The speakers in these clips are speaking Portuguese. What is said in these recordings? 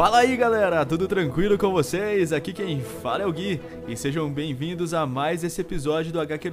Fala aí galera, tudo tranquilo com vocês? Aqui quem fala é o Gui e sejam bem-vindos a mais esse episódio do HQ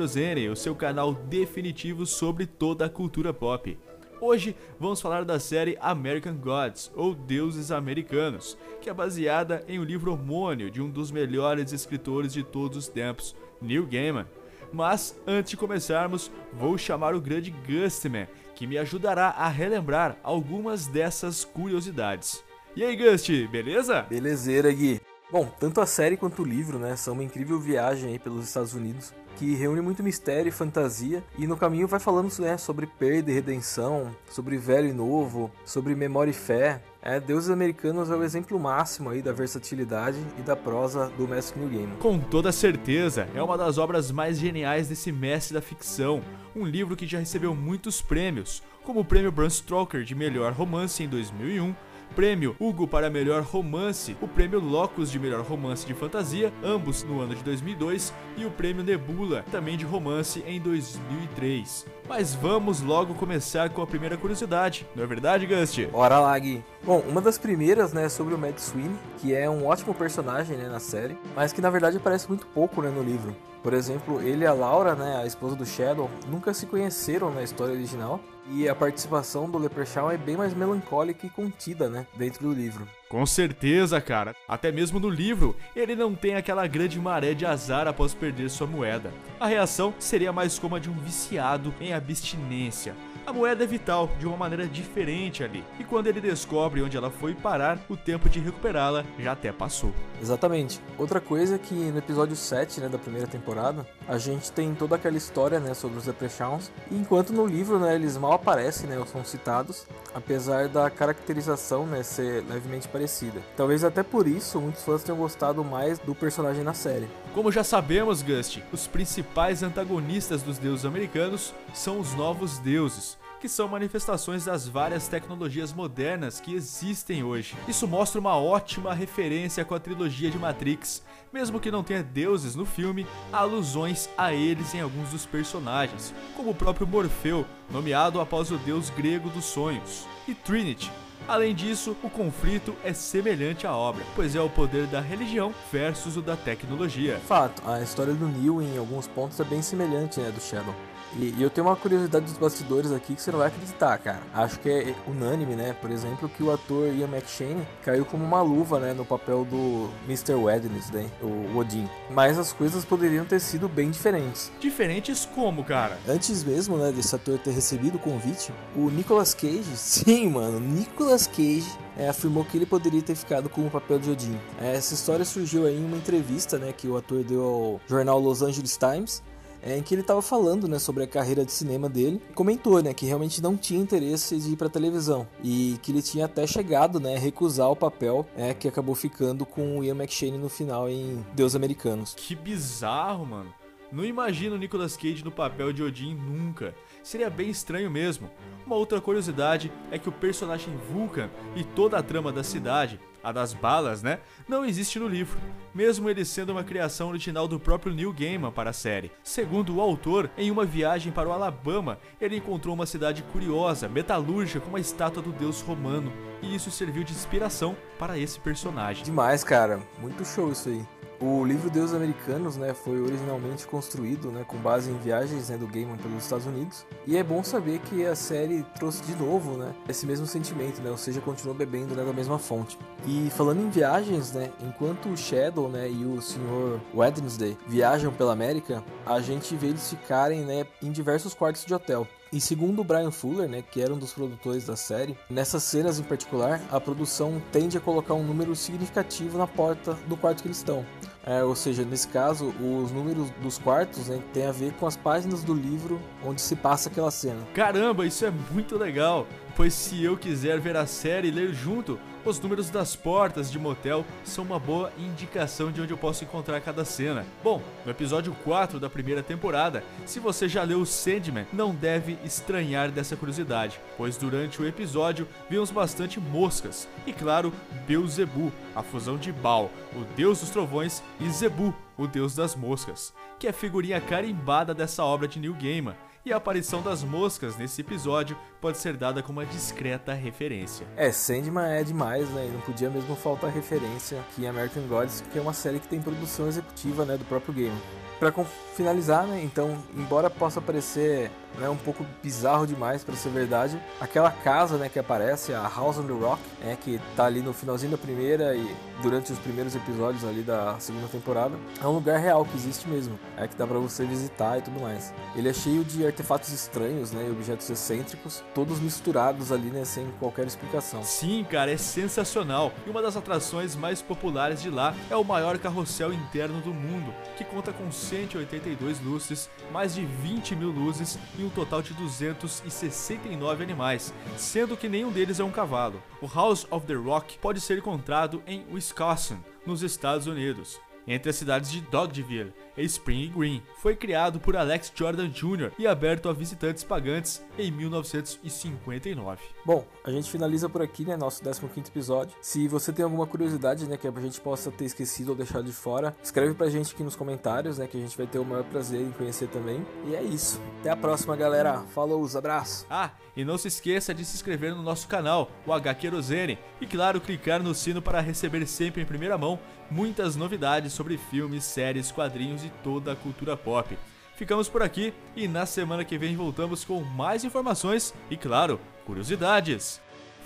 o seu canal definitivo sobre toda a cultura pop. Hoje vamos falar da série American Gods, ou Deuses Americanos, que é baseada em um livro homônimo de um dos melhores escritores de todos os tempos, Neil Gaiman. Mas antes de começarmos, vou chamar o grande Gustman, que me ajudará a relembrar algumas dessas curiosidades. E aí, Gust, beleza? Belezeira, Gui. Bom, tanto a série quanto o livro, né, são uma incrível viagem aí pelos Estados Unidos, que reúne muito mistério e fantasia, e no caminho vai falando né, sobre perda e redenção, sobre velho e novo, sobre memória e fé. É, Deuses Americanos é o exemplo máximo aí da versatilidade e da prosa do mestre New Game. Com toda certeza, é uma das obras mais geniais desse mestre da ficção, um livro que já recebeu muitos prêmios, como o prêmio Bram Stoker de melhor romance em 2001, prêmio Hugo para melhor romance, o prêmio Locus de melhor romance de fantasia, ambos no ano de 2002, e o prêmio Nebula, também de romance em 2003. Mas vamos logo começar com a primeira curiosidade, não é verdade, Gust? Bora lá, Gui. Bom, uma das primeiras, né, sobre o Mad Sweeney, que é um ótimo personagem, né, na série, mas que na verdade aparece muito pouco, né, no livro. Por exemplo, ele e a Laura, né, a esposa do Shadow, nunca se conheceram na história original, e a participação do Leprechaun é bem mais melancólica e contida, né, dentro do livro. Com certeza, cara. Até mesmo no livro, ele não tem aquela grande maré de azar após perder sua moeda. A reação seria mais como a de um viciado em abstinência. A moeda é vital de uma maneira diferente ali, e quando ele descobre onde ela foi parar, o tempo de recuperá-la já até passou. Exatamente. Outra coisa é que no episódio 7 né, da primeira temporada, a gente tem toda aquela história né, sobre os Leprechauns, enquanto no livro né, eles mal aparecem, né, ou são citados, apesar da caracterização né, ser levemente parecida. Talvez até por isso muitos fãs tenham gostado mais do personagem na série. Como já sabemos, Gust, os principais antagonistas dos deuses americanos são os novos deuses, que são manifestações das várias tecnologias modernas que existem hoje. Isso mostra uma ótima referência com a trilogia de Matrix. Mesmo que não tenha deuses no filme, há alusões a eles em alguns dos personagens, como o próprio Morfeu, nomeado após o deus grego dos sonhos, e Trinity, Além disso, o conflito é semelhante à obra, pois é o poder da religião versus o da tecnologia. Fato, a história do Neil em alguns pontos é bem semelhante né, do Shadow. E, e, eu tenho uma curiosidade dos bastidores aqui que você não vai acreditar, cara. Acho que é unânime, né? Por exemplo, que o ator Ian McShane caiu como uma luva, né? No papel do Mr. Wednesday, o Odin. Mas as coisas poderiam ter sido bem diferentes. Diferentes como, cara? Antes mesmo, né, desse ator ter recebido o convite, o Nicolas Cage, sim, mano, Nicolas Cage é, afirmou que ele poderia ter ficado com o papel de Odin. É, essa história surgiu em uma entrevista né, que o ator deu ao jornal Los Angeles Times é, em que ele estava falando né, sobre a carreira de cinema dele. Comentou né, que realmente não tinha interesse de ir para televisão e que ele tinha até chegado né, a recusar o papel é, que acabou ficando com o Ian McShane no final em Deus Americanos. Que bizarro, mano. Não imagino Nicolas Cage no papel de Odin nunca. Seria bem estranho mesmo. Uma outra curiosidade é que o personagem Vulcan e toda a trama da cidade, a das balas, né, não existe no livro, mesmo ele sendo uma criação original do próprio Neil Gaiman para a série. Segundo o autor, em uma viagem para o Alabama, ele encontrou uma cidade curiosa, metalúrgica, com uma estátua do deus romano, e isso serviu de inspiração para esse personagem. Demais, cara. Muito show isso aí. O livro Deus Americanos né, foi originalmente construído né, com base em viagens né, do Gaiman pelos Estados Unidos e é bom saber que a série trouxe de novo né, esse mesmo sentimento, né, ou seja, continuou bebendo né, da mesma fonte. E falando em viagens, né, enquanto o Shadow né, e o Sr. Wednesday viajam pela América, a gente vê eles ficarem né, em diversos quartos de hotel. E segundo o Brian Fuller, né, que era um dos produtores da série, nessas cenas em particular, a produção tende a colocar um número significativo na porta do quarto que eles estão. É, ou seja, nesse caso, os números dos quartos né, tem a ver com as páginas do livro onde se passa aquela cena. Caramba, isso é muito legal! Pois se eu quiser ver a série e ler junto, os números das portas de motel são uma boa indicação de onde eu posso encontrar cada cena. Bom, no episódio 4 da primeira temporada, se você já leu Sandman, não deve estranhar dessa curiosidade, pois durante o episódio vimos bastante moscas e, claro, Beelzebub, a fusão de Baal, o deus dos trovões, e Zebu, o deus das moscas, que é figurinha carimbada dessa obra de Neil Gaiman e a aparição das moscas nesse episódio pode ser dada como uma discreta referência. É, Sandman é demais, né? E não podia mesmo faltar referência aqui em American Gods, que é uma série que tem produção executiva né, do próprio game. Para finalizar, né, então, embora possa parecer né, um pouco bizarro demais para ser verdade, aquela casa né, que aparece, a House on the Rock, é, que tá ali no finalzinho da primeira e durante os primeiros episódios ali da segunda temporada, é um lugar real que existe mesmo, é que dá para você visitar e tudo mais. Ele é cheio de artefatos estranhos, né, e objetos excêntricos, todos misturados ali, né, sem qualquer explicação. Sim, cara, é sensacional. E uma das atrações mais populares de lá é o maior carrossel interno do mundo, que conta com 182 luzes, mais de 20 mil luzes e um total de 269 animais, sendo que nenhum deles é um cavalo. O House of the Rock pode ser encontrado em Wisconsin, nos Estados Unidos entre as cidades de Dogville e Spring Green. Foi criado por Alex Jordan Jr. e aberto a visitantes pagantes em 1959. Bom, a gente finaliza por aqui, né, nosso 15º episódio. Se você tem alguma curiosidade, né, que a gente possa ter esquecido ou deixado de fora, escreve pra gente aqui nos comentários, né, que a gente vai ter o maior prazer em conhecer também. E é isso. Até a próxima, galera. Falou, abraço. Ah, e não se esqueça de se inscrever no nosso canal, o H Querosene, e claro, clicar no sino para receber sempre em primeira mão muitas novidades sobre filmes, séries, quadrinhos e toda a cultura pop. Ficamos por aqui e na semana que vem voltamos com mais informações e, claro, curiosidades.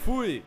Fui!